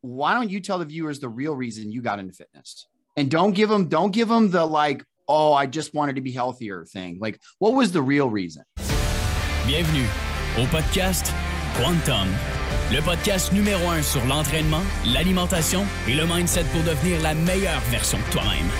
why don't you tell the viewers the real reason you got into fitness? And don't give them, don't give them the like, oh, I just wanted to be healthier thing. Like, what was the real reason? Bienvenue au podcast Quantum, le podcast numéro un sur l'entraînement, l'alimentation et le mindset pour devenir la meilleure version de toi-même.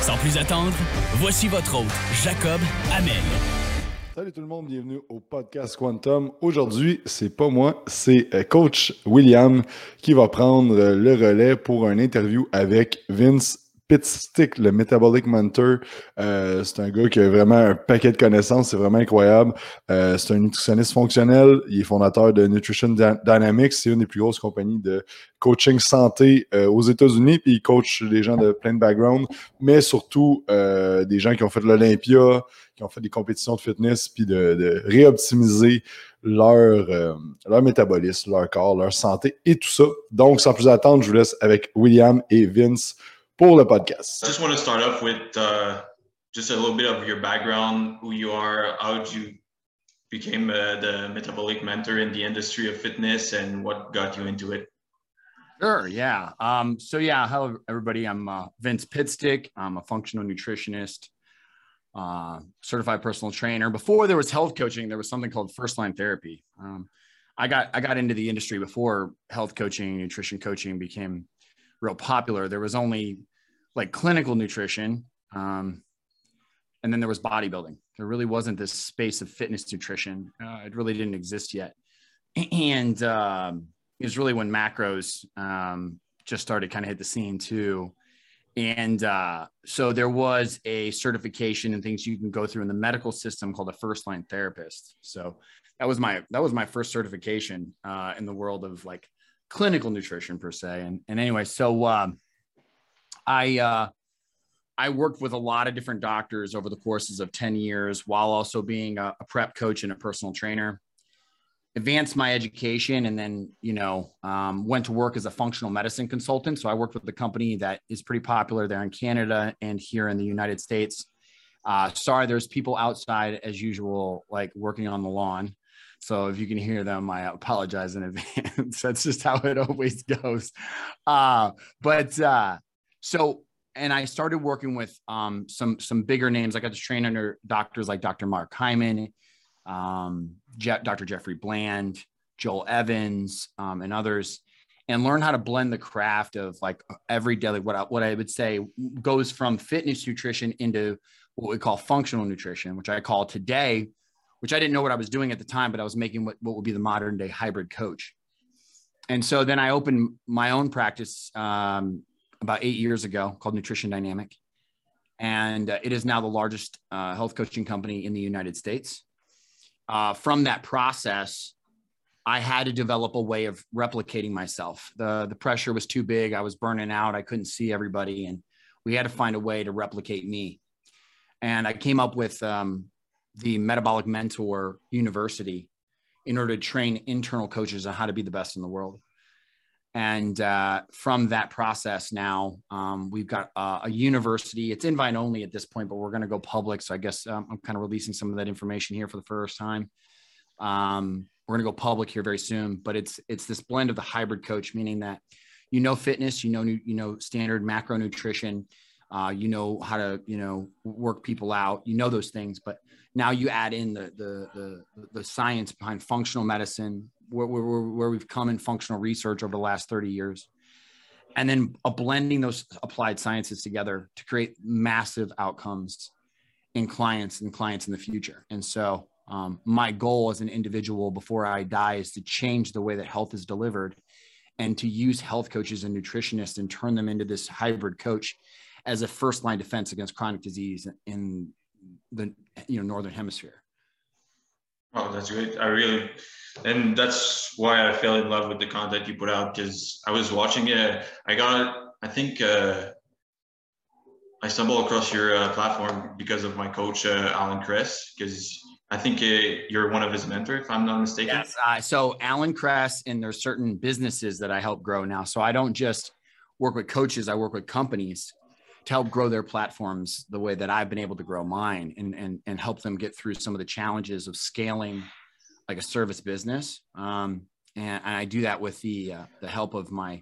Sans plus attendre, voici votre hôte, Jacob Amel. Salut tout le monde, bienvenue au podcast Quantum. Aujourd'hui, c'est pas moi, c'est euh, coach William qui va prendre euh, le relais pour un interview avec Vince Pitstick, le Metabolic Mentor. Euh, c'est un gars qui a vraiment un paquet de connaissances, c'est vraiment incroyable. c'est un nutritionniste fonctionnel, il est fondateur de Nutrition Dynamics, c'est une des plus grosses compagnies de coaching santé aux États-Unis, puis il coach des gens de plein de backgrounds, mais surtout des gens qui ont fait l'Olympia, qui ont fait des compétitions de fitness, puis de, réoptimiser leur, euh, leur métabolisme, leur corps, leur santé et tout ça. Donc, sans plus attendre, je vous laisse avec William et Vince pour le podcast. I just want to start off with uh, just a little bit of your background, who you are, how you became uh, the metabolic mentor in the industry of fitness, and what got you into it. Sure. Yeah. Um, so yeah, hello everybody. I'm uh, Vince Pitstick. I'm a functional nutritionist uh, certified personal trainer. Before there was health coaching, there was something called first line therapy. Um, I got I got into the industry before health coaching, nutrition coaching became real popular. There was only like clinical nutrition, um, and then there was bodybuilding. There really wasn't this space of fitness nutrition. Uh, it really didn't exist yet, and um, it was really when macros um, just started kind of hit the scene too and uh, so there was a certification and things you can go through in the medical system called a first line therapist so that was my that was my first certification uh, in the world of like clinical nutrition per se and, and anyway so um, i uh, i worked with a lot of different doctors over the courses of 10 years while also being a, a prep coach and a personal trainer. Advanced my education and then you know um, went to work as a functional medicine consultant. So i worked with a company that is pretty popular there in canada and here in the united states. Uh, sorry there's people outside as usual like working on the lawn. So if you can hear them i apologize in advance. That's just how it always goes. Uh, but uh, so and i started working with um, some some bigger names i got to train under doctors like dr mark hyman um, Je- Dr. Jeffrey Bland, Joel Evans, um, and others, and learn how to blend the craft of like every daily what I, what I would say goes from fitness nutrition into what we call functional nutrition, which I call today, which I didn't know what I was doing at the time, but I was making what, what would be the modern day hybrid coach. And so then I opened my own practice um, about eight years ago called Nutrition Dynamic. And uh, it is now the largest uh, health coaching company in the United States uh, from that process, I had to develop a way of replicating myself. The, the pressure was too big. I was burning out. I couldn't see everybody. And we had to find a way to replicate me. And I came up with um, the Metabolic Mentor University in order to train internal coaches on how to be the best in the world. And uh, from that process, now um, we've got a university. It's invite only at this point, but we're going to go public. So I guess um, I'm kind of releasing some of that information here for the first time. Um, we're going to go public here very soon, but it's it's this blend of the hybrid coach, meaning that you know fitness, you know you know standard macro nutrition, uh, you know how to you know work people out, you know those things, but now you add in the the the, the science behind functional medicine, where, where, where we've come in functional research over the last 30 years. And then a blending those applied sciences together to create massive outcomes in clients and clients in the future. And so um, my goal as an individual before i die is to change the way that health is delivered and to use health coaches and nutritionists and turn them into this hybrid coach as a first line defense against chronic disease in the you know northern hemisphere Oh, that's great. I really, and that's why I fell in love with the content you put out because I was watching it. I got, I think, uh, I stumbled across your uh, platform because of my coach, uh, Alan Kress, because I think uh, you're one of his mentors, if I'm not mistaken. Yes. So Alan Kress, and there's certain businesses that I help grow now. So I don't just work with coaches; I work with companies to help grow their platforms the way that I've been able to grow mine and, and, and help them get through some of the challenges of scaling like a service business. Um, and, and, I do that with the, uh, the help of my,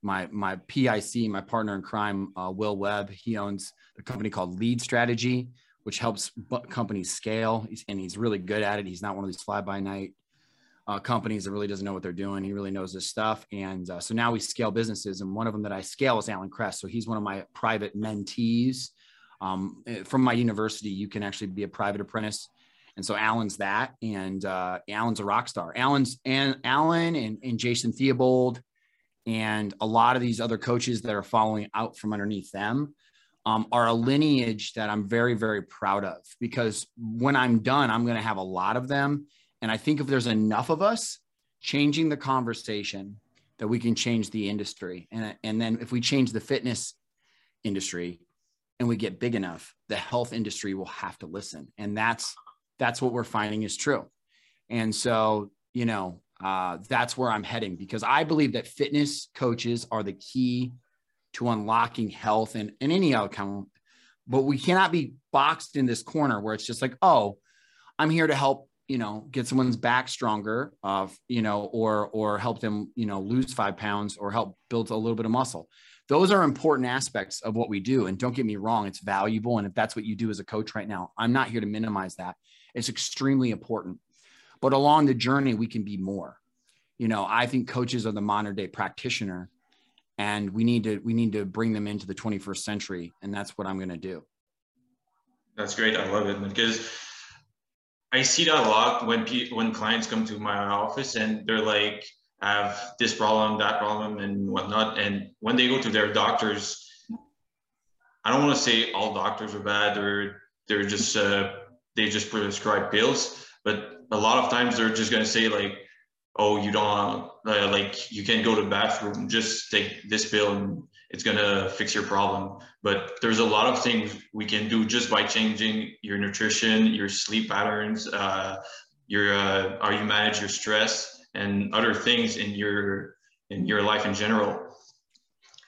my my PIC, my partner in crime, uh, Will Webb. He owns a company called Lead Strategy, which helps companies scale, he's, and he's really good at it. He's not one of these fly by night uh, companies that really doesn't know what they're doing. He really knows this stuff, and uh, so now we scale businesses. And one of them that I scale is Alan Kress. So he's one of my private mentees um, eh, from my university. You can actually be a private apprentice. And so Alan's that, and uh, Alan's a rock star. Alan's and Alan and, and Jason Theobald and a lot of these other coaches that are following out from underneath them um, are a lineage that I'm very, very proud of because when I'm done, I'm going to have a lot of them. And I think if there's enough of us changing the conversation, that we can change the industry. And, and then if we change the fitness industry and we get big enough, the health industry will have to listen. And that's that's what we're finding is true. And so, you know, uh, that's where I'm heading because I believe that fitness coaches are the key to unlocking health and, and any outcome. But we cannot be boxed in this corner where it's just like, oh, I'm here to help, you know, get someone's back stronger, uh, you know, or or help them, you know, lose five pounds or help build a little bit of muscle. Those are important aspects of what we do. And don't get me wrong, it's valuable. And if that's what you do as a coach right now, I'm not here to minimize that. It's extremely important but along the journey we can be more you know i think coaches are the modern day practitioner and we need to we need to bring them into the 21st century and that's what i'm going to do that's great i love it because i see that a lot when pe- when clients come to my office and they're like I have this problem that problem and whatnot and when they go to their doctors i don't want to say all doctors are bad or they're just uh, they just prescribe pills but a lot of times they're just going to say like oh you don't uh, like you can't go to the bathroom just take this pill and it's going to fix your problem. But there's a lot of things we can do just by changing your nutrition your sleep patterns uh, your uh, how you manage your stress and other things in your in your life in general.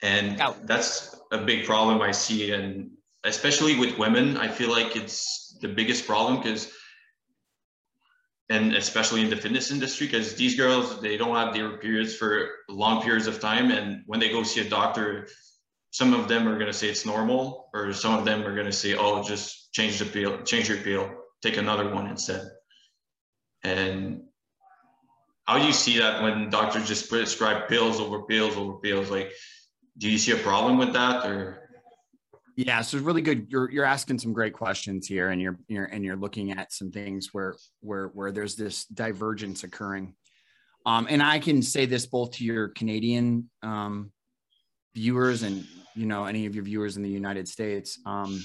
And that's a big problem i see. And especially with women i feel like it's the biggest problem because and especially in the fitness industry because these girls they don't have their periods for long periods of time and when they go see a doctor some of them are going to say it's normal or some of them are going to say oh just change the pill change your pill take another one instead. And how do you see that when doctors just prescribe pills over pills over pills? Like do you see a problem with that or yeah, so really good. You're you're asking some great questions here, and you're you're and you're looking at some things where where where there's this divergence occurring. Um, and I can say this both to your Canadian um, viewers and you know any of your viewers in the United States. Um,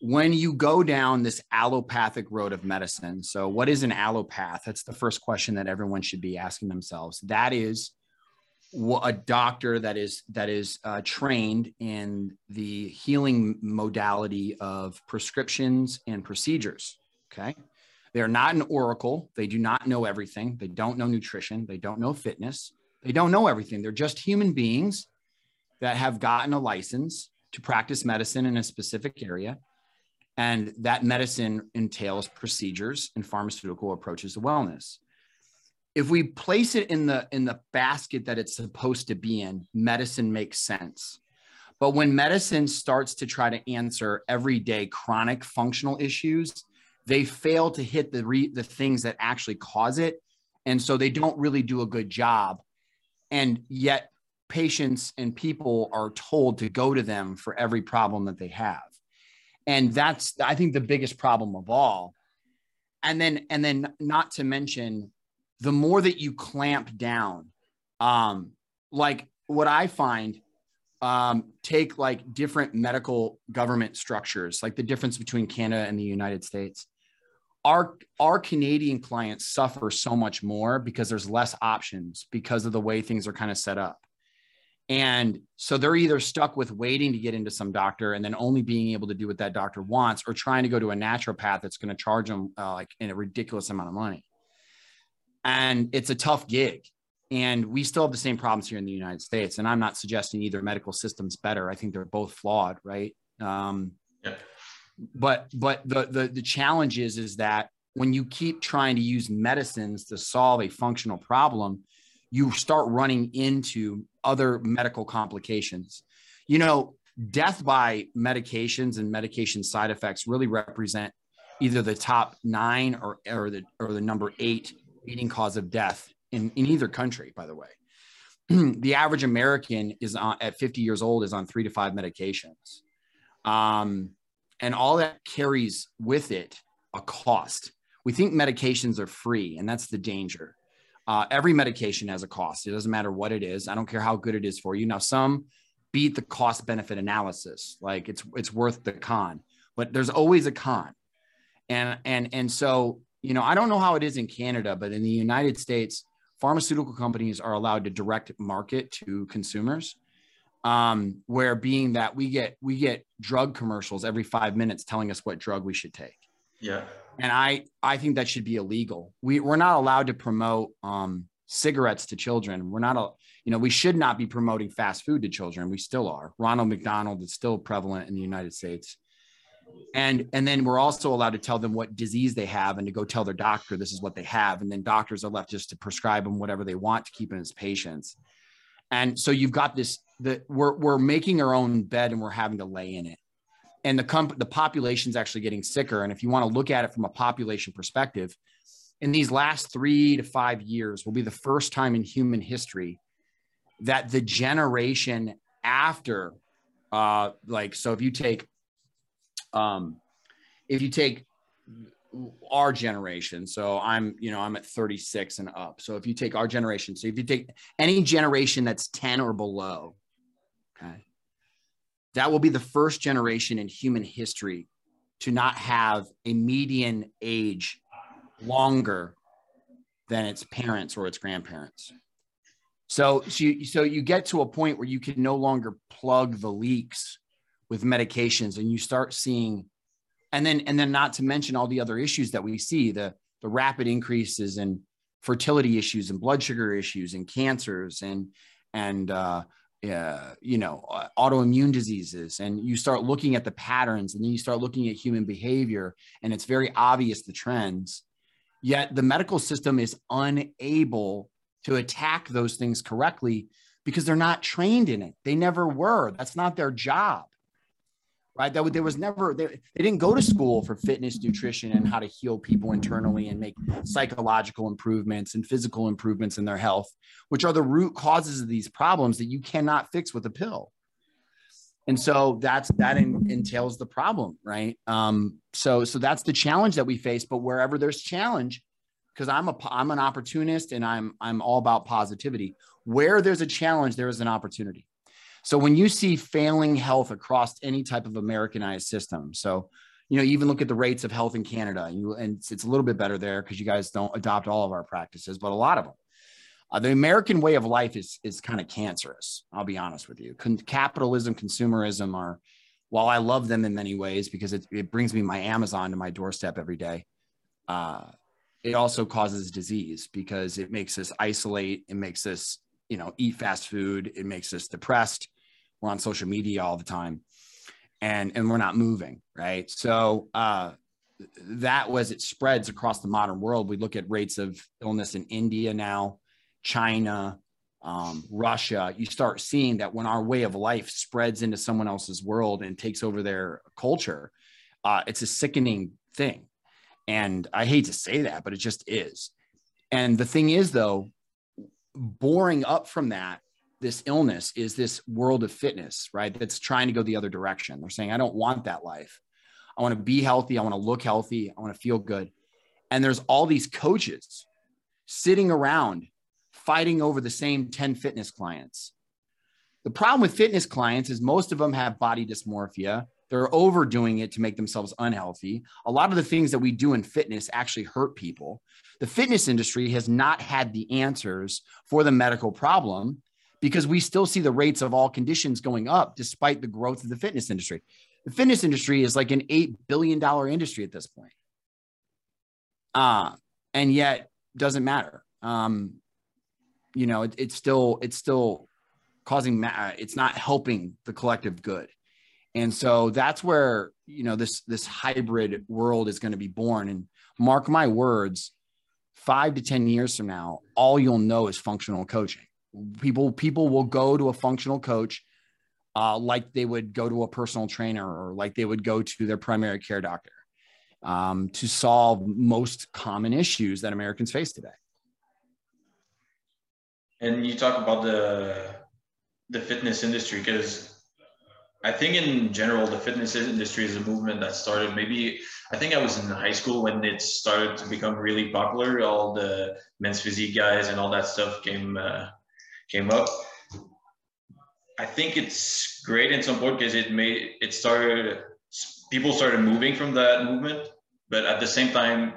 when you go down this allopathic road of medicine, so what is an allopath? That's the first question that everyone should be asking themselves. That is a doctor that is that is uh, trained in the healing modality of prescriptions and procedures okay? They are not an oracle. They do not know everything. They don't know nutrition. They don't know fitness. They don't know everything. They're just human beings that have gotten a license to practice medicine in a specific area and that medicine entails procedures and pharmaceutical approaches to wellness if we place it in the in the basket that it's supposed to be in medicine makes sense. But when medicine starts to try to answer everyday chronic functional issues they fail to hit the re, the things that actually cause it. And so they don't really do a good job. And yet patients and people are told to go to them for every problem that they have. And that's i think the biggest problem of all. And then and then not to mention the more that you clamp down, um, like what I find, um, take like different medical government structures, like the difference between Canada and the United States. Our our Canadian clients suffer so much more because there's less options because of the way things are kind of set up. And so they're either stuck with waiting to get into some doctor and then only being able to do what that doctor wants, or trying to go to a naturopath that's going to charge them uh, like in a ridiculous amount of money and it's a tough gig and we still have the same problems here in the united states and i'm not suggesting either medical system's better i think they're both flawed right um, yeah. but but the, the the challenge is is that when you keep trying to use medicines to solve a functional problem you start running into other medical complications. You know, death by medications and medication side effects really represent either the top nine or, or the or the number eight leading cause of death in, in either country, by the way. the average American is on, at 50 years old is on three to five medications. Um, and all that carries with it a cost. We think medications are free, and that's the danger. Uh, every medication has a cost. It doesn't matter what it is. I don't care how good it is for you. Now, some beat the cost benefit analysis, like it's it's worth the con, but there's always a con. And and and so you know, I don't know how it is in Canada, but in the United States, pharmaceutical companies are allowed to direct market to consumers. Um, where being that we get we get drug commercials every five minutes telling us what drug we should take. Yeah. And I I think that should be illegal. We we're not allowed to promote um, cigarettes to children. We're not a you know we should not be promoting fast food to children. We still are. Ronald McDonald is still prevalent in the United States and and then we're also allowed to tell them what disease they have and to go tell their doctor this is what they have. And then doctors are left just to prescribe them whatever they want to keep them as patients. And so you've got this that we're, we're making our own bed and we're having to lay in it. And the comp- the population's actually getting sicker. And if you want to look at it from a population perspective in these last three to five years will be the first time in human history that the generation after uh like so if you take um, if you take our generation, so I'm, you know, I'm at 36 and up. So if you take our generation, so if you take any generation that's 10 or below, okay, that will be the first generation in human history to not have a median age longer than its parents or its grandparents. So, so you, so you get to a point where you can no longer plug the leaks with medications and you start seeing and then and then not to mention all the other issues that we see the the rapid increases in fertility issues and blood sugar issues and cancers and and uh, uh, you know uh, autoimmune diseases. And you start looking at the patterns and then you start looking at human behavior and it's very obvious the trends. Yet the medical system is unable to attack those things correctly because they're not trained in it. They never were. That's not their job right? That there was never they, they didn't go to school for fitness, nutrition, and how to heal people internally and make psychological improvements and physical improvements in their health, which are the root causes of these problems that you cannot fix with a pill. And so that's that in, entails the problem, right? Um, so so that's the challenge that we face. But wherever there's challenge, because I'm a I'm an opportunist and I'm I'm all about positivity. Where there's a challenge, there is an opportunity. So when you see failing health across any type of Americanized system, so you know, even look at the rates of health in Canada, you, and it's, it's a little bit better there because you guys don't adopt all of our practices, but a lot of them. Uh, the American way of life is is kind of cancerous. I'll be honest with you. Con- capitalism, consumerism are, while I love them in many ways because it, it brings me my Amazon to my doorstep every day. Uh, it also causes disease because it makes us isolate. It makes us, you know, eat fast food. It makes us depressed. We're on social media all the time and and we're not moving right? So uh that was it spreads across the modern world. We look at rates of illness in india now china um, russia. You start seeing that when our way of life spreads into someone else's world and takes over their culture uh, it's a sickening thing. And i hate to say that but it just is. And the thing is though boring up from that this illness is this world of fitness, right? That's trying to go the other direction. They're saying, I don't want that life. I want to be healthy. I want to look healthy. I want to feel good. And there's all these coaches sitting around fighting over the same 10 fitness clients. The problem with fitness clients is most of them have body dysmorphia. They're overdoing it to make themselves unhealthy. A lot of the things that we do in fitness actually hurt people. The fitness industry has not had the answers for the medical problem because we still see the rates of all conditions going up despite the growth of the fitness industry. The fitness industry is like an $8 billion industry at this point. Uh, and yet doesn't matter. Um, you know, it, it's still, it's still causing, ma- it's not helping the collective good. And so that's where, you know, this, this hybrid world is going to be born. And mark my words, five to 10 years from now, all you'll know is functional coaching. People, people will go to a functional coach uh, like they would go to a personal trainer or like they would go to their primary care doctor um, to solve most common issues that Americans face today. And you talk about the the fitness industry because I think in general the fitness industry is a movement that started maybe I think I was in high school when it started to become really popular. All the men's physique guys and all that stuff came uh, came up. I think it's great in some because it made it started people started moving from that movement, but at the same time,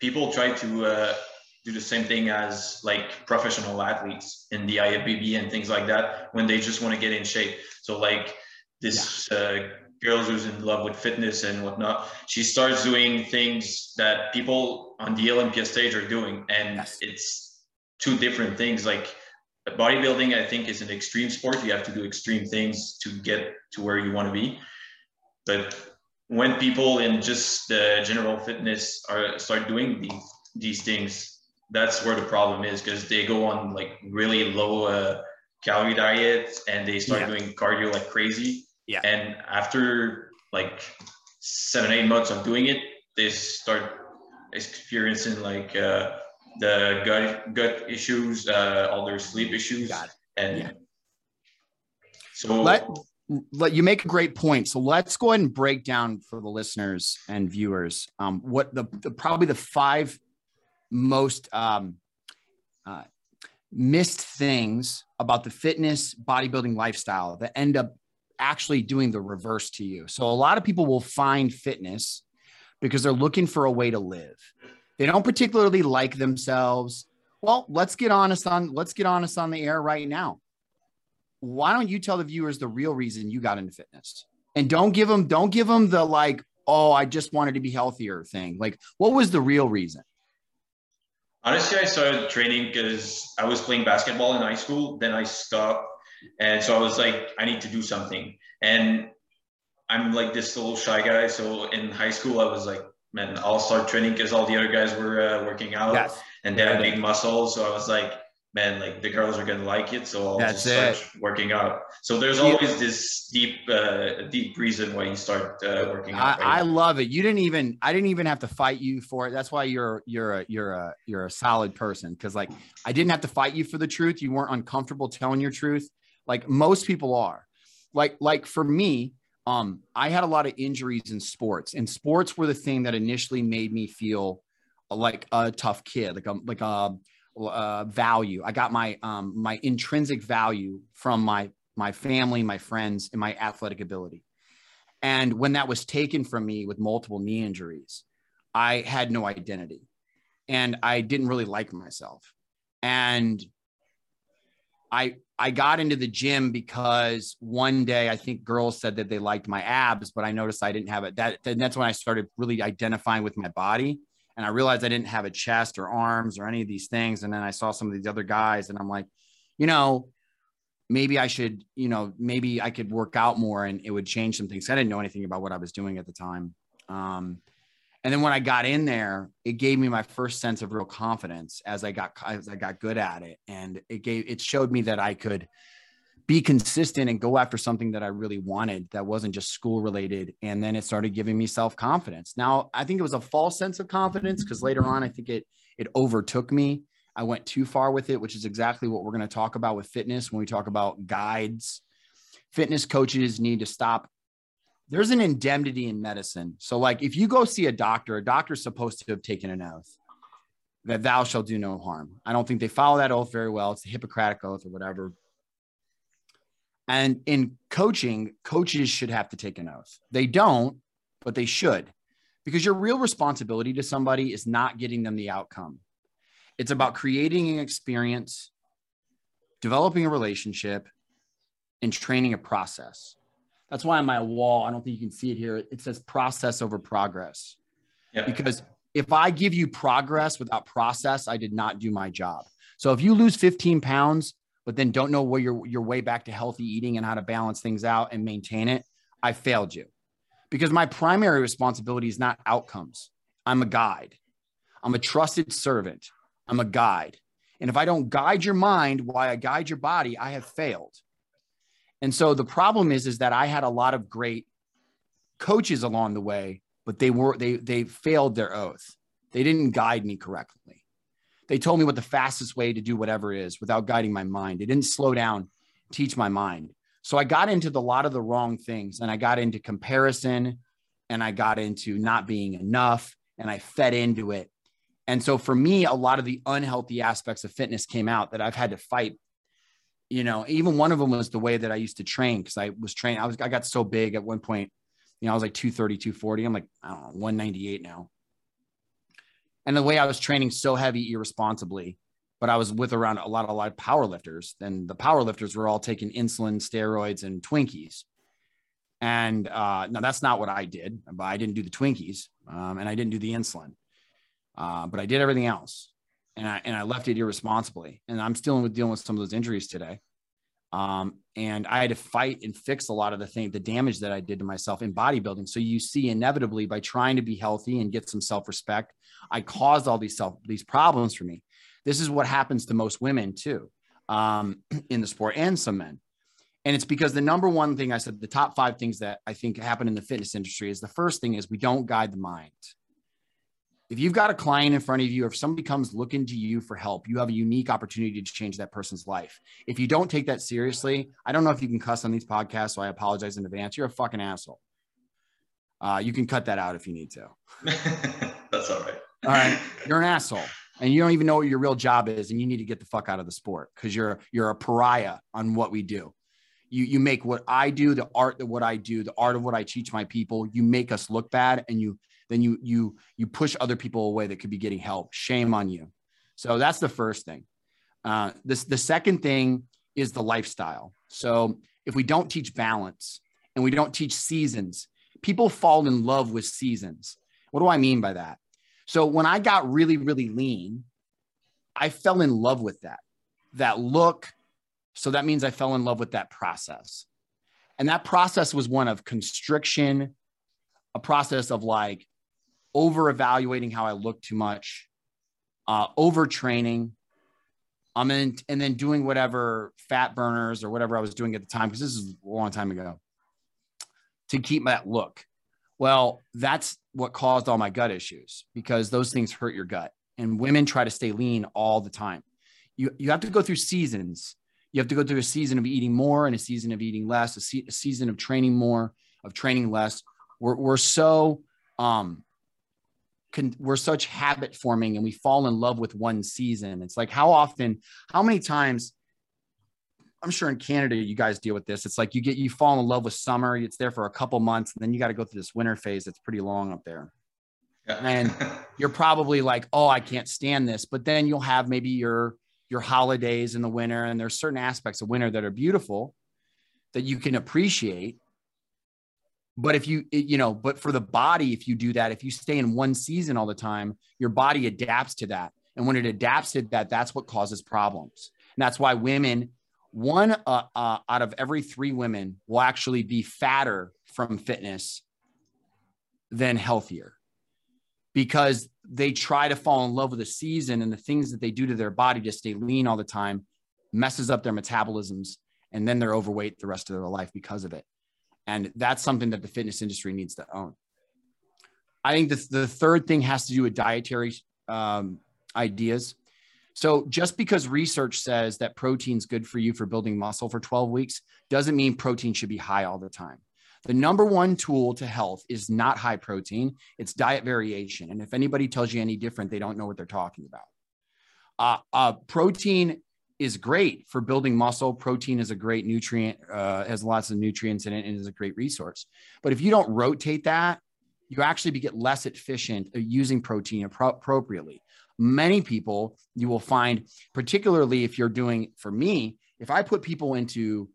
people try to uh, do the same thing as like professional athletes in the IFBB and things like that when they just want to get in shape. So like this yeah. uh, girl who's in love with fitness and whatnot, she starts doing things that people on the Olympia stage are doing, and yes. it's two different things. Like bodybuilding, I think, is an extreme sport. You have to do extreme things to get to where you want to be. But when people in just the general fitness are start doing these these things, that's where the problem is because they go on like really low uh, calorie diets and they start yeah. doing cardio like crazy. Yeah. And after like seven, eight months of doing it, they start experiencing like uh, the gut gut issues, uh, all their sleep issues, and yeah. so let let you make a great point. So let's go ahead and break down for the listeners and viewers um, what the, the probably the five most um, uh, missed things about the fitness bodybuilding lifestyle that end up actually doing the reverse to you. So a lot of people will find fitness because they're looking for a way to live. They don't particularly like themselves. Well, let's get honest on let's get honest on the air right now. Why don't you tell the viewers the real reason you got into fitness? And don't give them don't give them the like, "Oh, I just wanted to be healthier" thing. Like, what was the real reason? Honestly, I started training because I was playing basketball in high school. Then I stopped. And so I was like, I need to do something. And I'm like this little shy guy. So in high school, I was like, man, I'll start training because all the other guys were uh, working out yes. and they had big muscles. So I was like, man, like the girls are gonna like it, so I'll That's just start it. working out. So there's always this deep, uh, deep reason why you start uh, working out. I, I, love it. You didn't even, I didn't even have to fight you for it. That's why you're, you're a, you're a, you're a solid person. Cause like I didn't have to fight you for the truth. You weren't uncomfortable telling your truth. Like most people are. Like, like for me, um, I had a lot of injuries in sports, and sports were the thing that initially made me feel like a tough kid, like a like a uh, value. I got my um, my intrinsic value from my my family, my friends, and my athletic ability. And when that was taken from me with multiple knee injuries, I had no identity, and I didn't really like myself. And I I got into the gym because one day I think girls said that they liked my abs, but I noticed I didn't have it. That and that's when I started really identifying with my body and I realized I didn't have a chest or arms or any of these things. And then I saw some of these other guys, and I'm like, you know, maybe I should, you know, maybe I could work out more and it would change some things. I didn't know anything about what I was doing at the time. Um, and then when I got in there, it gave me my first sense of real confidence as I got as I got good at it, and it gave it showed me that I could be consistent and go after something that I really wanted that wasn't just school related. And then it started giving me self confidence. Now, I think it was a false sense of confidence because later on, I think it it overtook me. I went too far with it, which is exactly what we're going to talk about with fitness when we talk about guides. Fitness coaches need to stop. There's an indemnity in medicine. So, like, if you go see a doctor, a doctor's supposed to have taken an oath that thou shalt do no harm. I don't think they follow that oath very well. It's the Hippocratic oath or whatever. And in coaching, coaches should have to take an oath. They don't, but they should, because your real responsibility to somebody is not getting them the outcome. It's about creating an experience, developing a relationship, and training a process. That's why on my wall, I don't think you can see it here. It says process over progress. Yeah. Because if I give you progress without process, I did not do my job. So if you lose 15 pounds, but then don't know where your your way back to healthy eating and how to balance things out and maintain it, I failed you. Because my primary responsibility is not outcomes. I'm a guide. I'm a trusted servant. I'm a guide. And if I don't guide your mind while I guide your body, I have failed. And so the problem is, is that I had a lot of great coaches along the way, but they were they they failed their oath. They didn't guide me correctly. They told me what the fastest way to do whatever is without guiding my mind. They didn't slow down, teach my mind. So I got into the, a lot of the wrong things and I got into comparison and I got into not being enough and I fed into it. And so for me, a lot of the unhealthy aspects of fitness came out that I've had to fight. You know, even one of them was the way that I used to train because I was trained. I was I got so big at one point. You know, I was like 230, 240. I'm like, I don't know, 198 now. And the way I was training so heavy irresponsibly, but I was with around a lot, a lot of power lifters. And the power lifters were all taking insulin, steroids, and Twinkies. And uh, now that's not what I did. But I didn't do the Twinkies, um, and I didn't do the insulin, uh, but I did everything else. And I and I left it irresponsibly. And I'm still dealing with some of those injuries today. Um, and I had to fight and fix a lot of the thing, the damage that I did to myself in bodybuilding. So you see, inevitably, by trying to be healthy and get some self-respect, I caused all these self these problems for me. This is what happens to most women too, um, in the sport and some men. And it's because the number one thing I said, the top five things that I think happen in the fitness industry is the first thing is we don't guide the mind. If you've got a client in front of you, if somebody comes looking to you for help, you have a unique opportunity to change that person's life. If you don't take that seriously, I don't know if you can cuss on these podcasts, so I apologize in advance. You're a fucking asshole. Uh, you can cut that out if you need to. That's all right. All right. You're an asshole and you don't even know what your real job is and you need to get the fuck out of the sport because you're you're a pariah on what we do you you make what i do the art of what i do the art of what i teach my people you make us look bad and you then you you you push other people away that could be getting help. Shame on you. So that's the first thing. Uh, this the second thing is the lifestyle. So if we don't teach balance and we don't teach seasons people fall in love with seasons. What do i mean by that? So when I got really, really lean, I fell in love with that, that look. So that means I fell in love with that process. And that process was one of constriction, a process of like over evaluating how I look too much, uh, overtraining, um, and, and then doing whatever fat burners or whatever I was doing at the time, because this is a long time ago, to keep that look. Well, that's what caused all my gut issues because those things hurt your gut. And women try to stay lean all the time. You, you have to go through seasons. You have to go through a season of eating more and a season of eating less, a, se- a season of training more, of training less. We're, we're so, um, can, we're such habit forming and we fall in love with one season. It's like how often, how many times I'm sure in Canada you guys deal with this. It's like you get you fall in love with summer. It's there for a couple months, and then you got to go through this winter phase that's pretty long up there. Yeah. and you're probably like, oh, I can't stand this. But then you'll have maybe your your holidays in the winter, and there's certain aspects of winter that are beautiful that you can appreciate. But if you you know, but for the body, if you do that, if you stay in one season all the time, your body adapts to that. And when it adapts to that, that's what causes problems. And that's why women one uh, uh, out of every three women will actually be fatter from fitness than healthier because they try to fall in love with the season and the things that they do to their body to stay lean all the time messes up their metabolisms and then they're overweight the rest of their life because of it and that's something that the fitness industry needs to own i think the, the third thing has to do with dietary um, ideas so just because research says that protein's good for you for building muscle for 12 weeks doesn't mean protein should be high all the time. The number one tool to health is not high protein, it's diet variation. And if anybody tells you any different, they don't know what they're talking about. Uh, uh, protein is great for building muscle. Protein is a great nutrient, uh, has lots of nutrients in it, and is a great resource. But if you don't rotate that, you actually get less efficient using protein appropriately many people you will find, particularly if you're doing, for me, if I put people into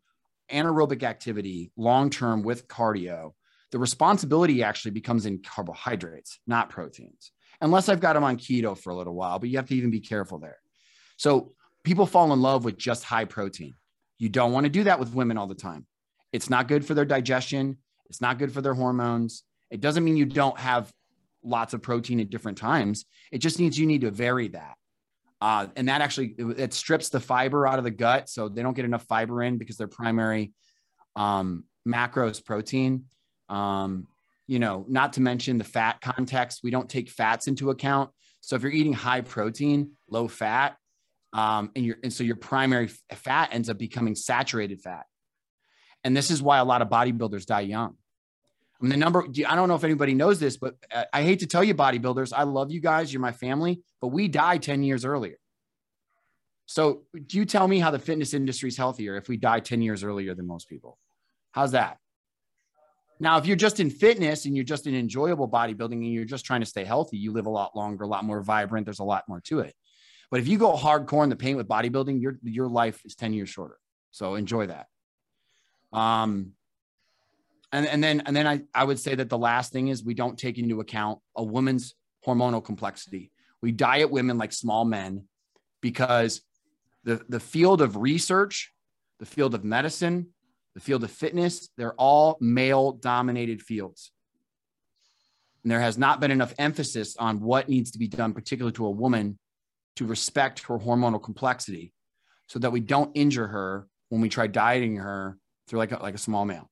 anaerobic activity long term with cardio, the responsibility actually becomes in carbohydrates, not proteins, unless I've got them on keto for a little while, but you have to even be careful there. So people fall in love with just high protein. You don't want to do that with women all the time. It's not good for their digestion. It's not good for their hormones. It doesn't mean you don't have lots of protein at different times. It just means you need to vary that. Uh, and that actually it, strips the fiber out of the gut, so they don't get enough fiber in because their primary um, macros protein. Um, you know, not to mention the fat context. We don't take fats into account. So if you're eating high protein, low fat, um, and your and so your primary fat ends up becoming saturated fat, and this is why a lot of bodybuilders die young. I mean, the number, I don't know if anybody knows this, but I hate to tell you, bodybuilders, I love you guys. You're my family, but we die 10 years earlier. So, do you tell me how the fitness industry is healthier if we die 10 years earlier than most people? How's that? Now, if you're just in fitness and you're just in enjoyable bodybuilding and you're just trying to stay healthy, you live a lot longer, a lot more vibrant. There's a lot more to it. But if you go hardcore in the paint with bodybuilding, your your life is 10 years shorter. So enjoy that. Um, and, and then and then I, I would say that the last thing is we don't take into account a woman's hormonal complexity. We diet women like small men because the, the field of research, the field of medicine, the field of fitness, they're all male dominated fields. And there has not been enough emphasis on what needs to be done, particularly to a woman, to respect her hormonal complexity so that we don't injure her when we try dieting her through like a, like a small male.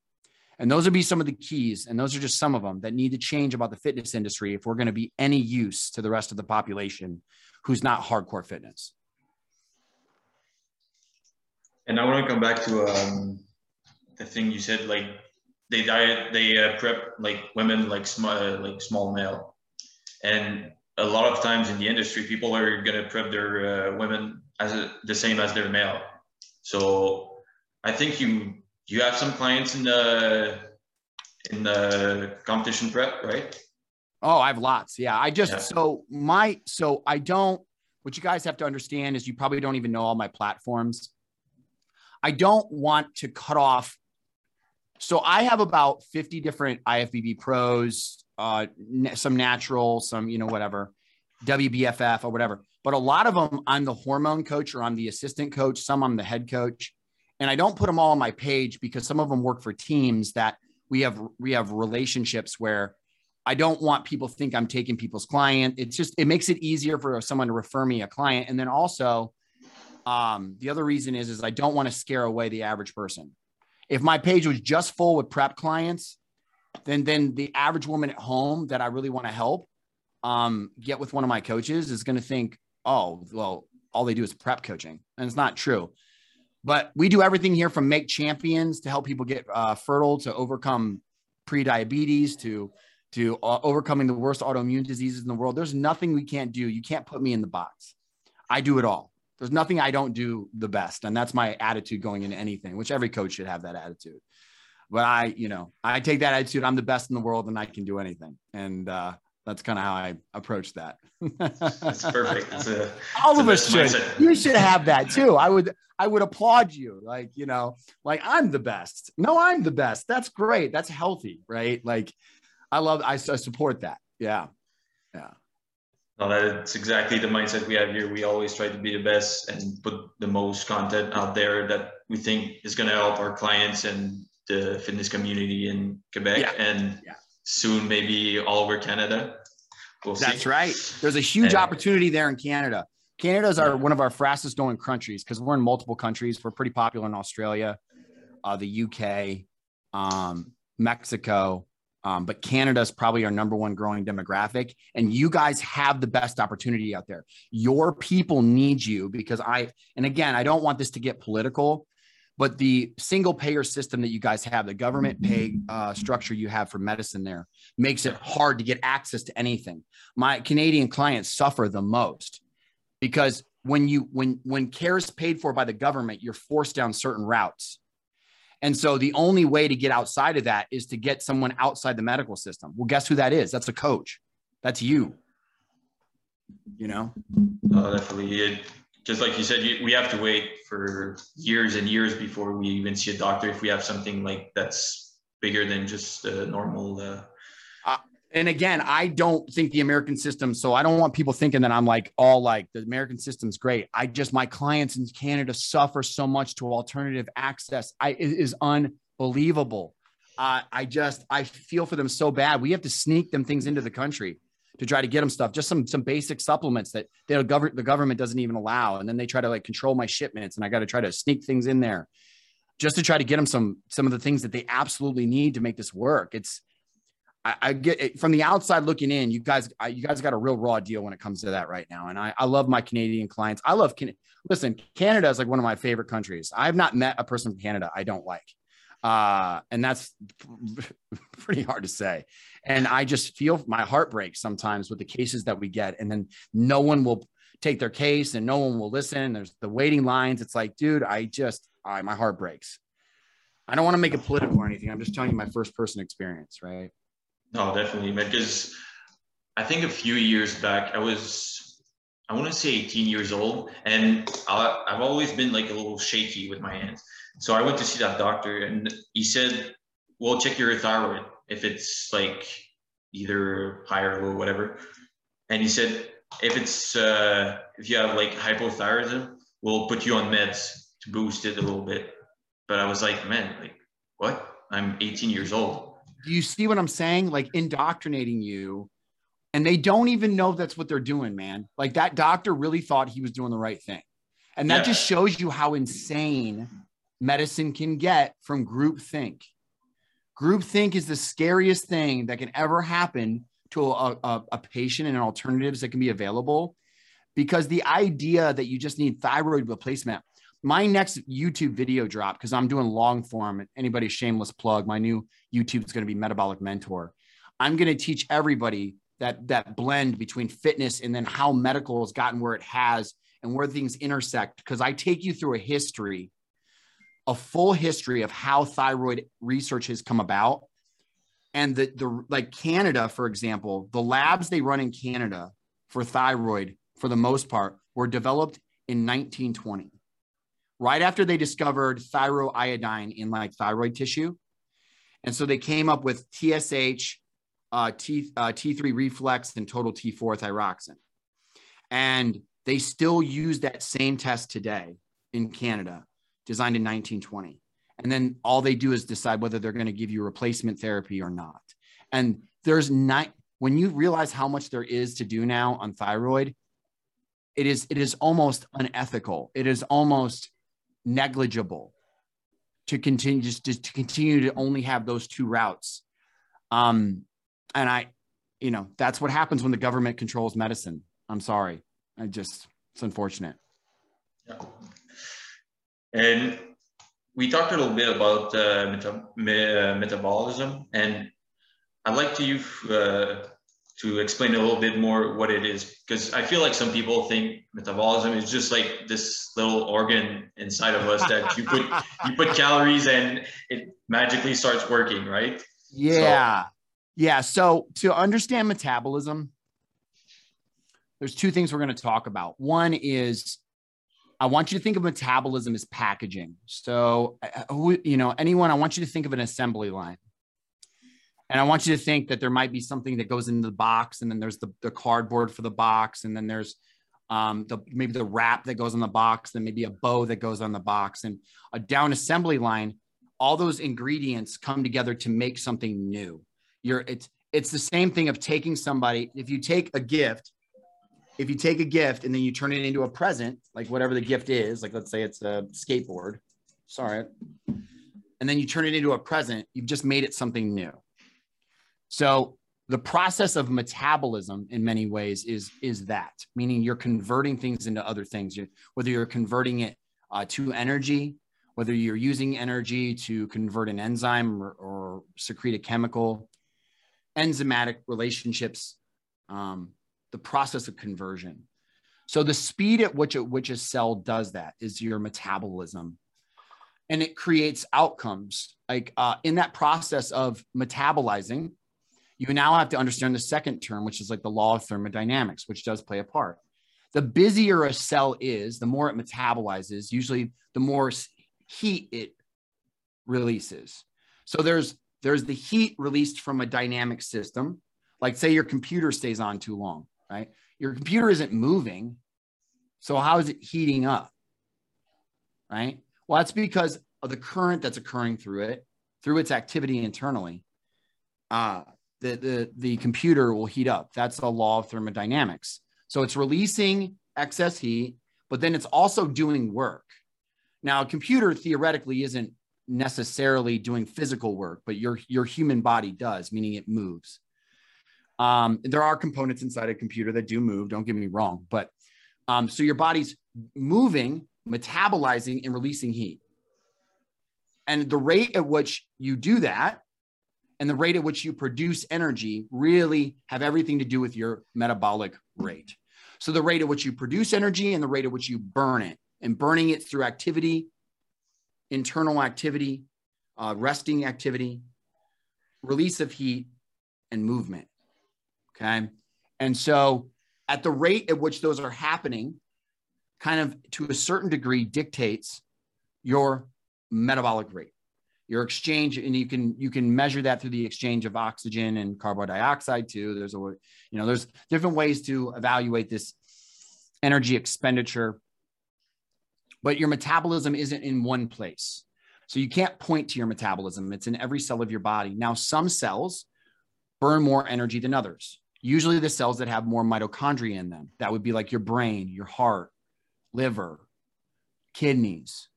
And those would be some of the keys. And those are just some of them that need to change about the fitness industry if we're going to be any use to the rest of the population who's not hardcore fitness. And I want to come back to um, the thing you said, like they diet, they uh, prep like women like small, uh, like small male. And a lot of times in the industry, people are going to prep their uh, women as a, the same as their male. So I think you you have some clients in the in the competition prep, right? Oh, I have lots. Yeah. I just yeah. so my so I don't what you guys have to understand is you probably don't even know all my platforms. I don't want to cut off. So I have about 50 different IFBB pros, uh, some natural, some, you know, whatever, WBFF or whatever. But a lot of them, I'm the hormone coach or I'm the assistant coach. Some I'm the head coach and I don't put them all on my page because some of them work for teams that we have we have relationships where I don't want people think I'm taking people's client. It's just it makes it easier for someone to refer me a client, and then also um, the other reason is is I don't want to scare away the average person. If my page was just full with prep clients, then then the average woman at home that I really want to help um, get with one of my coaches is going to think, oh, well, all they do is prep coaching, and it's not true. But we do everything here from make champions to help people get uh, fertile, to overcome pre-diabetes, to to uh, overcoming the worst autoimmune diseases in the world. There's nothing we can't do. You can't put me in the box. I do it all. There's nothing I don't do the best, and that's my attitude going into anything. Which every coach should have that attitude. But I, you know, I take that attitude. I'm the best in the world, and I can do anything. And uh, that's kind of how I approach that. That's perfect. It's a, All of us should. Mindset. You should have that too. I would. I would applaud you. Like you know, like I'm the best. No, I'm the best. That's great. That's healthy, right? Like, I love. I, I support that. Yeah. No, that's exactly the mindset we have here. We always try to be the best and put the most content out there that we think is going to help our clients and the fitness community in Quebec. Yeah. And yeah soon maybe all over Canada. We'll That's see. right. There's a huge and, opportunity there in Canada. Canada is our yeah. one of our fastest growing countries because we're in multiple countries. We're pretty popular in Australia, uh, the UK, um, Mexico, um, but Canada is probably our number one growing demographic. And you guys have the best opportunity out there. Your people need you because I, and again, I don't want this to get political, but the single payer system that you guys have, the government pay uh, structure you have for medicine there, makes it hard to get access to anything. My Canadian clients suffer the most because when you when when care is paid for by the government, you're forced down certain routes. And so the only way to get outside of that is to get someone outside the medical system. Well, guess who that is? That's a coach. That's you. You know? Oh, definitely. It, just like you said, we have to wait for years and years before we even see a doctor if we have something like that's bigger than just a normal. Uh... And again, I don't think the American system. So I don't want people thinking that I'm like all like the American system's great. I just my clients in Canada suffer so much to alternative access. I it is unbelievable. Uh, I just I feel for them so bad. We have to sneak them things into the country to try to get them stuff, just some some basic supplements that they govern the government doesn't even allow, and then they try to like control my shipments, and I got to try to sneak things in there, just to try to get them some some of the things that they absolutely need to make this work. It's I, I get it from the outside looking in. You guys, I, you guys got a real raw deal when it comes to that right now, and I I love my Canadian clients. I love Can- listen. Canada is like one of my favorite countries. I have not met a person from Canada I don't like. Uh, and that's pretty hard to say. And I just feel my heart breaks sometimes with the cases that we get. And then no one will take their case and no one will listen. There's the waiting lines. It's like, dude, I just, I, my heart breaks. I don't want to make it political or anything. I'm just telling you my first person experience, right? No, definitely, man. Because I think a few years back, I was, I want to say 18 years old, and I, I've always been like a little shaky with my hands. So I went to see that doctor, and he said, "Well, check your thyroid if it's like either high or low, whatever." And he said, "If it's uh, if you have like hypothyroidism, we'll put you on meds to boost it a little bit." But I was like, "Man, like what? I'm 18 years old." Do you see what I'm saying? Like indoctrinating you and they don't even know that's what they're doing, man. Like that doctor really thought he was doing the right thing. And that yeah. just shows you how insane medicine can get from group think. Group think is the scariest thing that can ever happen to a, a, a patient and alternatives that can be available because the idea that you just need thyroid replacement my next YouTube video drop because I'm doing long form. Anybody shameless plug. My new YouTube is going to be Metabolic Mentor. I'm going to teach everybody that that blend between fitness and then how medical has gotten where it has and where things intersect. Because I take you through a history a full history of how thyroid research has come about and the, the like canada for example the labs they run in canada for thyroid for the most part were developed in 1920 right after they discovered thyroiodine in like thyroid tissue and so they came up with tsh uh, T, uh, t3 reflex and total t4 thyroxin. and they still use that same test today in canada designed in 1920. And then all they do is decide whether they're going to give you replacement therapy or not. And there's not, when you realize how much there is to do now on thyroid, it is, it is almost unethical. It is almost negligible to continue just, just to continue to only have those two routes. Um, and I, you know, that's what happens when the government controls medicine. I'm sorry. I just, it's unfortunate. Yeah. And we talked a little bit about uh, meta- me- uh, metabolism, and I'd like to you uh, to explain a little bit more what it is, because I feel like some people think metabolism is just like this little organ inside of us that you put you put calories and it magically starts working, right? Yeah, so, yeah. So to understand metabolism, there's two things we're going to talk about. One is I want you to think of metabolism as packaging. So, uh, you know, anyone, I want you to think of an assembly line. And I want you to think that there might be something that goes into the box, and then there's the, the cardboard for the box, and then there's um, the maybe the wrap that goes on the box, then maybe a bow that goes on the box, and a down assembly line. All those ingredients come together to make something new. You're it's it's the same thing of taking somebody. If you take a gift if you take a gift and then you turn it into a present, like whatever the gift is, like let's say it's a skateboard, sorry, and then you turn it into a present, you've just made it something new. So the process of metabolism in many ways is is that meaning you're converting things into other things you, whether you're converting it uh, to energy whether you're using energy to convert an enzyme or, or secrete a chemical enzymatic relationships um, the process of conversion. So the speed at which, which a cell does that is your metabolism. And it creates outcomes. Like uh, in that process of metabolizing, you now have to understand the second term, which is like the law of thermodynamics, which does play a part. The busier a cell is, the more it metabolizes, usually the more heat it releases. So there's there's the heat released from a dynamic system. Like say your computer stays on too long right? Your computer isn't moving. So how is it heating up? Right? Well, that's because of the current that's occurring through it, through its activity internally. Uh, the, the, the computer will heat up. That's the law of thermodynamics. So it's releasing excess heat, but then it's also doing work. Now, a computer theoretically isn't necessarily doing physical work, but your, your human body does, meaning it moves. Um, there are components inside a computer that do move, don't get me wrong, but um, so your body's moving, metabolizing, and releasing heat. And the rate at which you do that and the rate at which you produce energy really have everything to do with your metabolic rate. So the rate at which you produce energy and the rate at which you burn it, and burning it through activity, internal activity, uh, resting activity, release of heat, and movement. Okay. And so at the rate at which those are happening, kind of to a certain degree dictates your metabolic rate your exchange and you can you can measure that through the exchange of oxygen and carbon dioxide too. There's a you know there's different ways to evaluate this energy expenditure but your metabolism isn't in one place. So you can't point to your metabolism. It's in every cell of your body. Now some cells burn more energy than others. Usually the cells that have more mitochondria in them. That would be like your brain your heart liver kidneys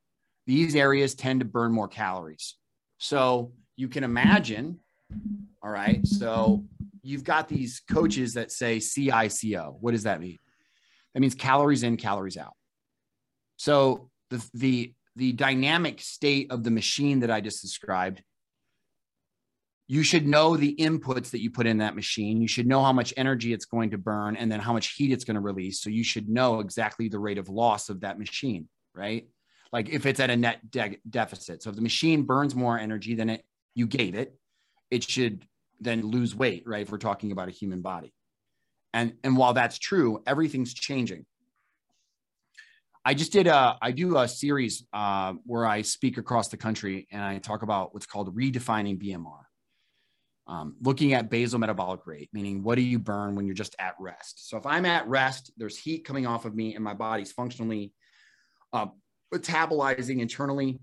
these areas tend to burn more calories. So you can imagine, all right, so you've got these coaches that say CICO. What does that mean? That means calories in, calories out. So the, the, the dynamic state of the machine that I just described, you should know the inputs that you put in that machine. You should know how much energy it's going to burn and then how much heat it's going to release. So you should know exactly the rate of loss of that machine, right? Like if it's at a net de- deficit. So if the machine burns more energy than it you gave it, it should then lose weight, right? If we're talking about a human body. And and while that's true, everything's changing. I just did a I do a series uh, where I speak across the country and I talk about what's called redefining BMR. Um, looking at basal metabolic rate, meaning what do you burn when you're just at rest? So if I'm at rest, there's heat coming off of me and my body's functionally uh, metabolizing internally.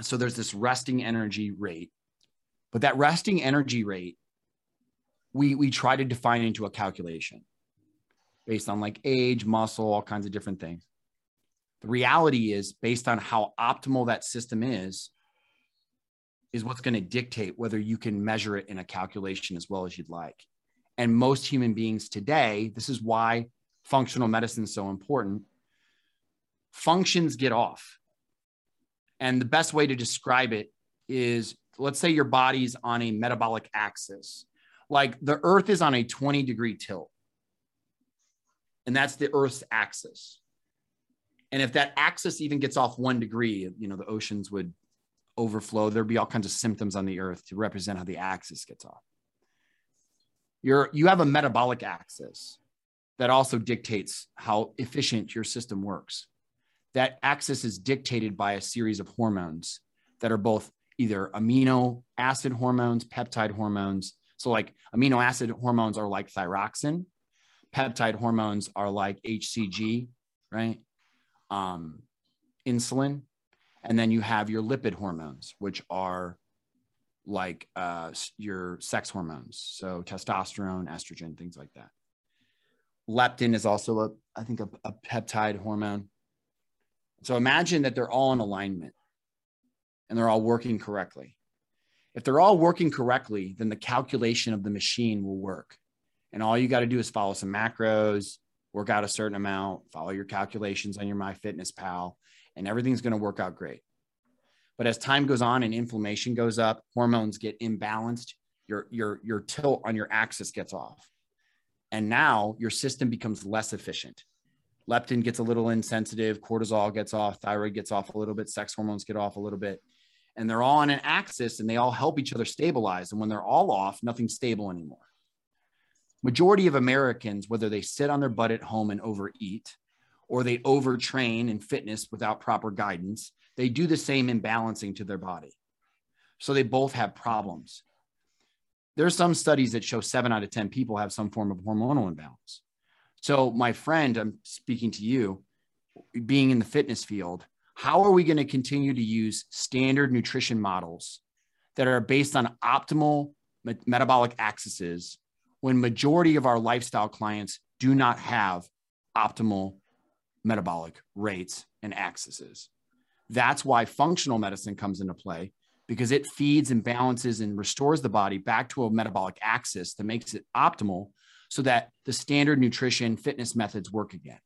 So there's this resting energy rate. But that resting energy rate, we, we try to define into a calculation based on like age, muscle, all kinds of different things. The reality is based on how optimal that system is, is what's going to dictate whether you can measure it in a calculation as well as you'd like. And most human beings today, this is why functional medicine is so important functions get off. And the best way to describe it is let's say your body's on a metabolic axis, like the earth is on a 20 degree tilt. And that's the earth's axis. And if that axis even gets off one degree, you know, the oceans would overflow. There'd be all kinds of symptoms on the earth to represent how the axis gets off. You're, you have a metabolic axis that also dictates how efficient your system works that axis is dictated by a series of hormones that are both either amino acid hormones, peptide hormones. So, like amino acid hormones are like thyroxine, peptide hormones are like HCG, right? Um, insulin. And then you have your lipid hormones, which are like uh, your sex hormones. So, testosterone, estrogen, things like that. Leptin is also a, I think, a, a peptide hormone. So imagine that they're all in alignment and they're all working correctly. If they're all working correctly, then the calculation of the machine will work. And all you got to do is follow some macros, work out a certain amount, follow your calculations on your MyFitnessPal, and everything's going to work out great. But as time goes on and inflammation goes up, hormones get imbalanced, your, your, your tilt on your axis gets off. And now your system becomes less efficient leptin gets a little insensitive, cortisol gets off, thyroid gets off a little bit, sex hormones get off a little bit. And they're all on an axis and they all help each other stabilize. And when they're all off, nothing's stable anymore. Majority of Americans, whether they sit on their butt at home and overeat, or they overtrain in fitness without proper guidance, they do the same imbalancing to their body. So they both have problems. There's some studies that show seven out of 10 people have some form of hormonal imbalance. So, my friend, I'm speaking to you, being in the fitness field, how are we going to continue to use standard nutrition models that are based on optimal me- metabolic axes when majority of our lifestyle clients do not have optimal metabolic rates and axes? That's why functional medicine comes into play because it feeds and balances and restores the body back to a metabolic axis that makes it optimal so that the standard nutrition fitness methods work again.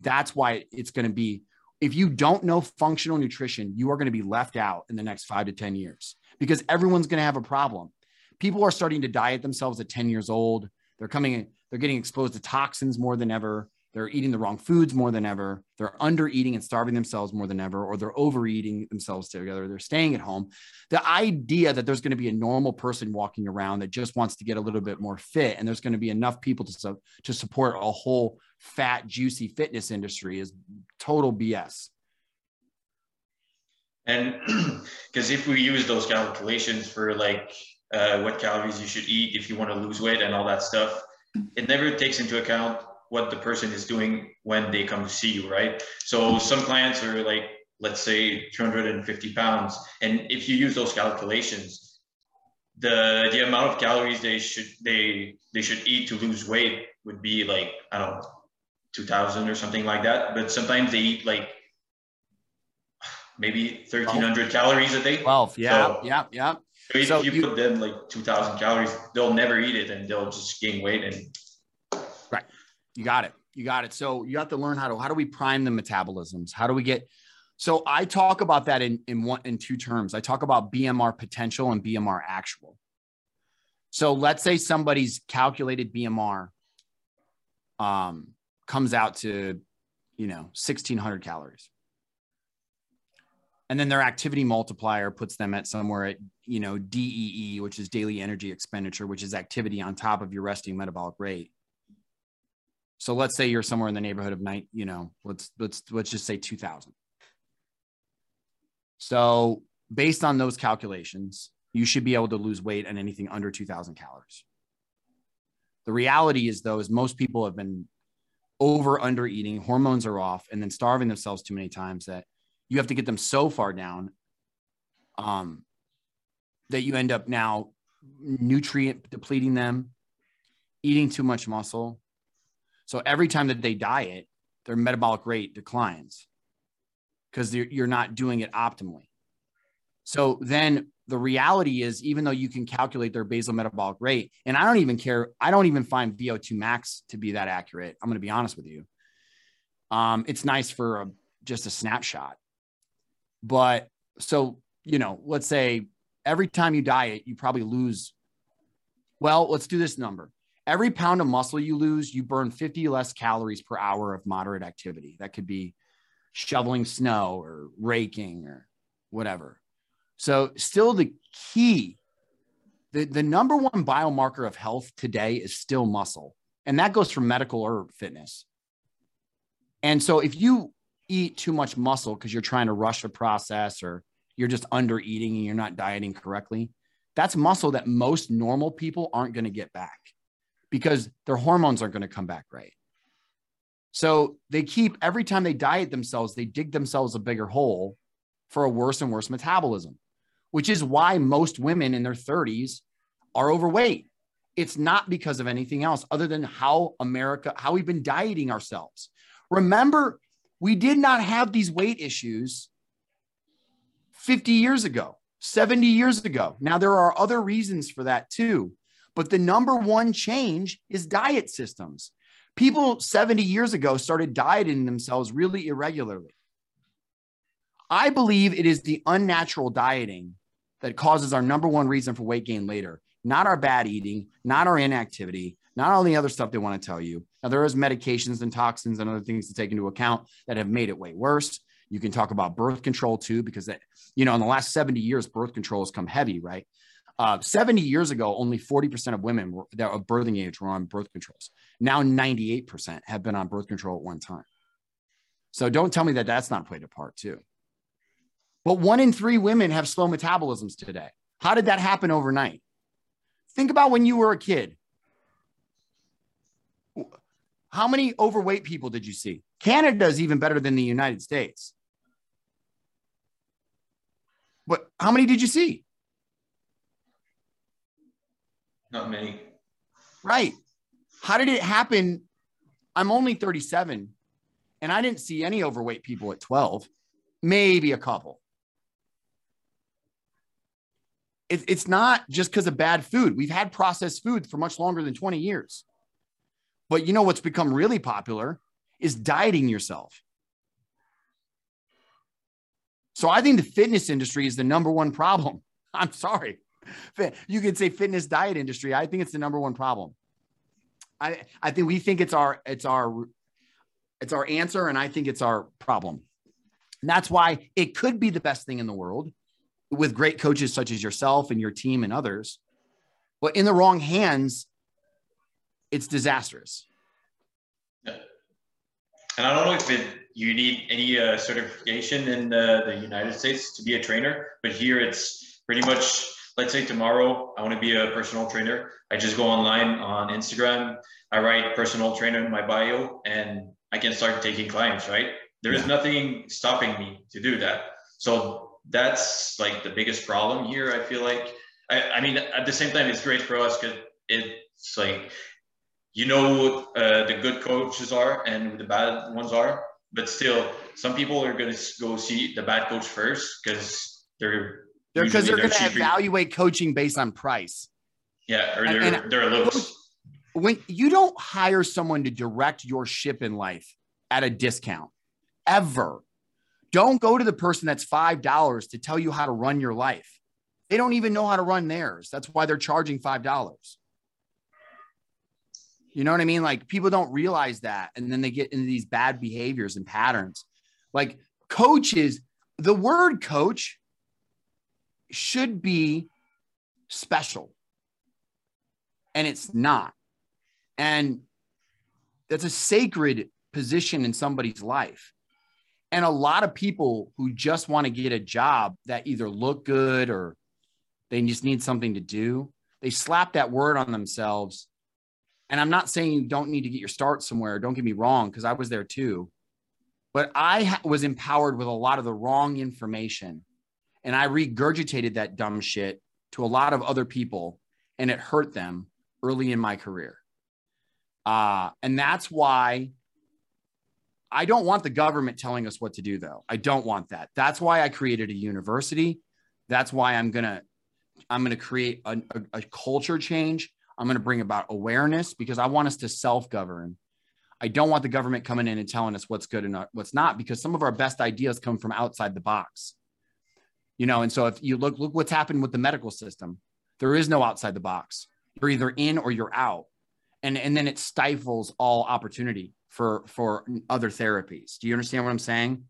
That's why it's going to be if you don't know functional nutrition, you are going to be left out in the next 5 to 10 years because everyone's going to have a problem. People are starting to diet themselves at 10 years old. They're coming they're getting exposed to toxins more than ever. They're eating the wrong foods more than ever. They're under eating and starving themselves more than ever, or they're overeating themselves together. They're staying at home. The idea that there's going to be a normal person walking around that just wants to get a little bit more fit, and there's going to be enough people to, to support a whole fat, juicy fitness industry is total BS. And because if we use those calculations for like uh, what calories you should eat if you want to lose weight and all that stuff, it never takes into account what the person is doing when they come to see you, right? So some clients are like, let's say 250 pounds. And if you use those calculations, the the amount of calories they should they they should eat to lose weight would be like, I don't know, 2000 or something like that. But sometimes they eat like maybe 1300 calories a day. 12, yeah, so, yeah, yeah. So if so you, you put them like 2000 calories, they'll never eat it and they'll just gain weight and you got it. You got it. So you have to learn how to how do we prime the metabolisms? How do we get so I talk about that in, in one in two terms. I talk about BMR potential and BMR actual. So let's say somebody's calculated BMR um, comes out to, you know, 1600 calories. And then their activity multiplier puts them at somewhere at, you know, DEE, which is daily energy expenditure, which is activity on top of your resting metabolic rate. So let's say you're somewhere in the neighborhood of night, you know, let's let's let's just say 2000. So based on those calculations, you should be able to lose weight at anything under 2000 calories. The reality is though is most people have been over under eating, hormones are off and then starving themselves too many times that you have to get them so far down um, that you end up now nutrient depleting them, eating too much muscle, so every time that they diet, their metabolic rate declines because you're not doing it optimally. So then the reality is, even though you can calculate their basal metabolic rate, and I don't even care, I don't even find VO2 max to be that accurate. I'm going to be honest with you. Um, it's nice for a, just a snapshot. But so, you know, let's say every time you diet, you probably lose. Well, let's do this number every pound of muscle you lose, you burn 50 less calories per hour of moderate activity. That could be shoveling snow or raking or whatever. So, still the key, the, the number one biomarker of health today is still muscle. And that goes for medical or fitness. And so, if you eat too much muscle because you're trying to rush a process or you're just under eating and you're not dieting correctly, that's muscle that most normal people aren't going to get back because their hormones aren't going to come back right. So they keep every time they diet themselves, they dig themselves a bigger hole for a worse and worse metabolism, which is why most women in their 30s are overweight. It's not because of anything else other than how America, how we've been dieting ourselves. Remember, we did not have these weight issues 50 years ago, 70 years ago. Now, there are other reasons for that too. But the number one change is diet systems. People 70 years ago started dieting themselves really irregularly. I believe it is the unnatural dieting that causes our number one reason for weight gain later, not our bad eating, not our inactivity, not all the other stuff they want to tell you. Now, there is medications and toxins and other things to take into account that have made it way worse. You can talk about birth control too, because that, you know, in the last 70 years, birth control has come heavy, right? Uh, 70 years ago, only 40% of women were, that of birthing age were on birth controls. Now 98% have been on birth control at one time. So don't tell me that that's not played a part too. But one in three women have slow metabolisms today. How did that happen overnight? Think about when you were a kid. How many overweight people did you see? Canada is even better than the United States. But how many did you see? Not many. Right. How did it happen? I'm only 37 and I didn't see any overweight people at 12, maybe a couple. It, it's not just because of bad food. We've had processed food for much longer than 20 years. But you know what's become really popular is dieting yourself. So I think the fitness industry is the number one problem. I'm sorry. You could say fitness diet industry. I think it's the number one problem. I, I think we think it's our it's our it's our answer, and I think it's our problem. And that's why it could be the best thing in the world with great coaches such as yourself and your team and others. But in the wrong hands, it's disastrous. Yeah. And I don't know if it, you need any uh, certification in the United States to be a trainer, but here it's pretty much, let's say tomorrow, I want to be a personal trainer. I just go online on Instagram. I write personal trainer in my bio and I can start taking clients, right? There is nothing stopping me to do that. So that's like the biggest problem here. I feel like, I, I mean, at the same time, it's great for us because it's like, you know, uh, the good coaches are and the bad ones are, but still, some people are going to go see the bad coach first because they're because they're, they're going to evaluate coaching based on price. Yeah, or they're, and, they're looks when you don't hire someone to direct your ship in life at a discount ever don't go to the person that's five dollars to tell you how to run your life. They don't even know how to run theirs. That's why they're charging five dollars. You know what i mean? Like people don't realize that and then they get into these bad behaviors and patterns. Like coaches the word coach should be special and it's not and that's a sacred position in somebody's life. And a lot of people who just want to get a job that either look good or they just need something to do, they slap that word on themselves. And I'm not saying you don't need to get your start somewhere. Don't get me wrong, because I was there too. But I was empowered with a lot of the wrong information. And I regurgitated that dumb shit to a lot of other people, and it hurt them early in my career. Uh, and that's why I don't want the government telling us what to do, though. I don't want that. That's why I created a university. That's why I'm gonna I'm gonna create a, a, a culture change. I'm gonna bring about awareness because I want us to self-govern. I don't want the government coming in and telling us what's good and what's not because some of our best ideas come from outside the box. You know, and so if you look look what's happened with the medical system, there is no outside the box. You're either in or you're out. And and then it stifles all opportunity for for other therapies. Do you understand what i'm saying?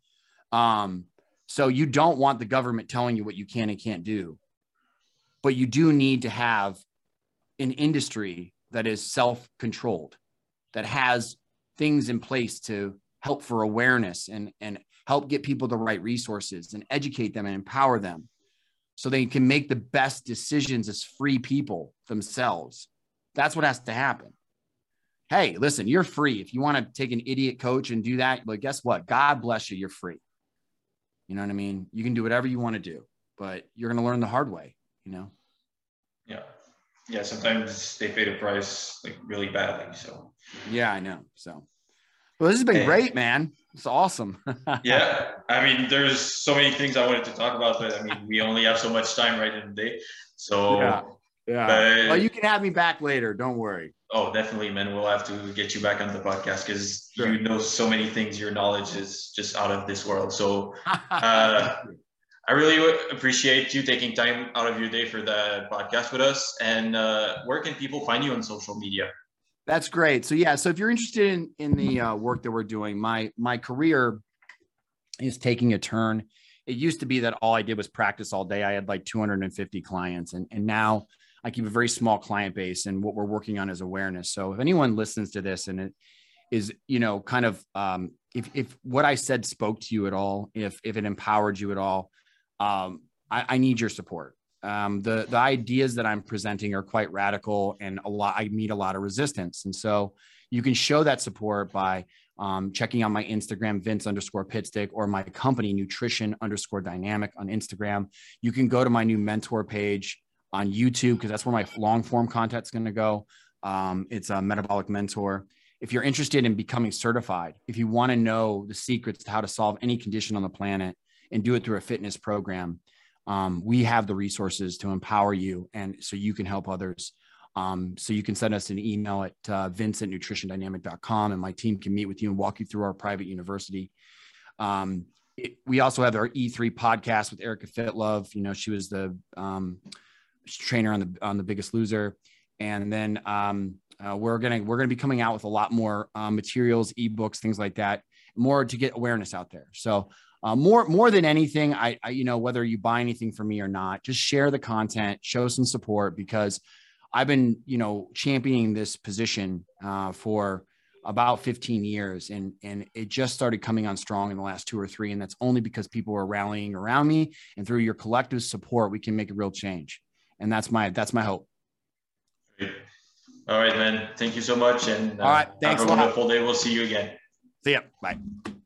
Um so you don't want the government telling you what you can and can't do but you do need to have an industry that is self-controlled that has things in place to help for awareness and and help get people the right resources and educate them and empower them so they can make the best decisions as free people themselves that's what has to happen hey, listen, you're free. If you want to take an idiot coach and do that, but guess what? God bless you, you're free. You know what I mean? You can do whatever you want to do, but you're going to learn the hard way, you know? Yeah. Yeah. Sometimes they pay the price like really badly. So, yeah, I know. So, well, this has been hey. great, man. It's awesome. yeah. I mean, there's so many things I wanted to talk about, but I mean, we only have so much time right in the day. So, yeah. Yeah. But, well, you can have me back later. Don't worry. Oh, definitely, man. We'll have to get you back on the podcast because sure. you know so many things. Your knowledge is just out of this world. So uh, I really appreciate you taking time out of your day for the podcast with us. And uh, where can people find you on social media? That's great. So yeah, so if you're interested in in the uh, work that we're doing, my my career is taking a turn. It used to be that all I did was practice all day. I had like 250 clients, and and now I keep a very small client base, and what we're working on is awareness. So if anyone listens to this and it is, you know, kind of um, if if what I said spoke to you at all, if if it empowered you at all, um, I, I need your support. Um, the the ideas that I'm presenting are quite radical, and a lot I meet a lot of resistance, and so you can show that support by um, checking out my Instagram, Vince underscore Pitstick, or my company, Nutrition underscore Dynamic on Instagram. You can go to my new mentor page on YouTube because that's where my long form content is going to go. Um, it's a metabolic mentor. If you're interested in becoming certified, if you want to know the secrets to how to solve any condition on the planet and do it through a fitness program, um, we have the resources to empower you and so you can help others. Um, so you can send us an email at uh, vince at and my team can meet with you and walk you through our private university. Um, it, we also have our E3 podcast with Erica Fitlove. You know, she was the um, trainer on the on the Biggest Loser, and then um, uh, we're gonna we're gonna be coming out with a lot more uh, materials, ebooks, things like that, more to get awareness out there. So uh, more more than anything, I, I you know whether you buy anything from me or not, just share the content, show some support because I've been you know championing this position uh, for about 15 years and and it just started coming on strong in the last two or three and that's only because people are rallying around me and through your collective support we can make a real change. And that's my that's my hope. All right man. Thank you so much and uh, all right. thanks have a, a wonderful day. We'll see you again. See ya. Bye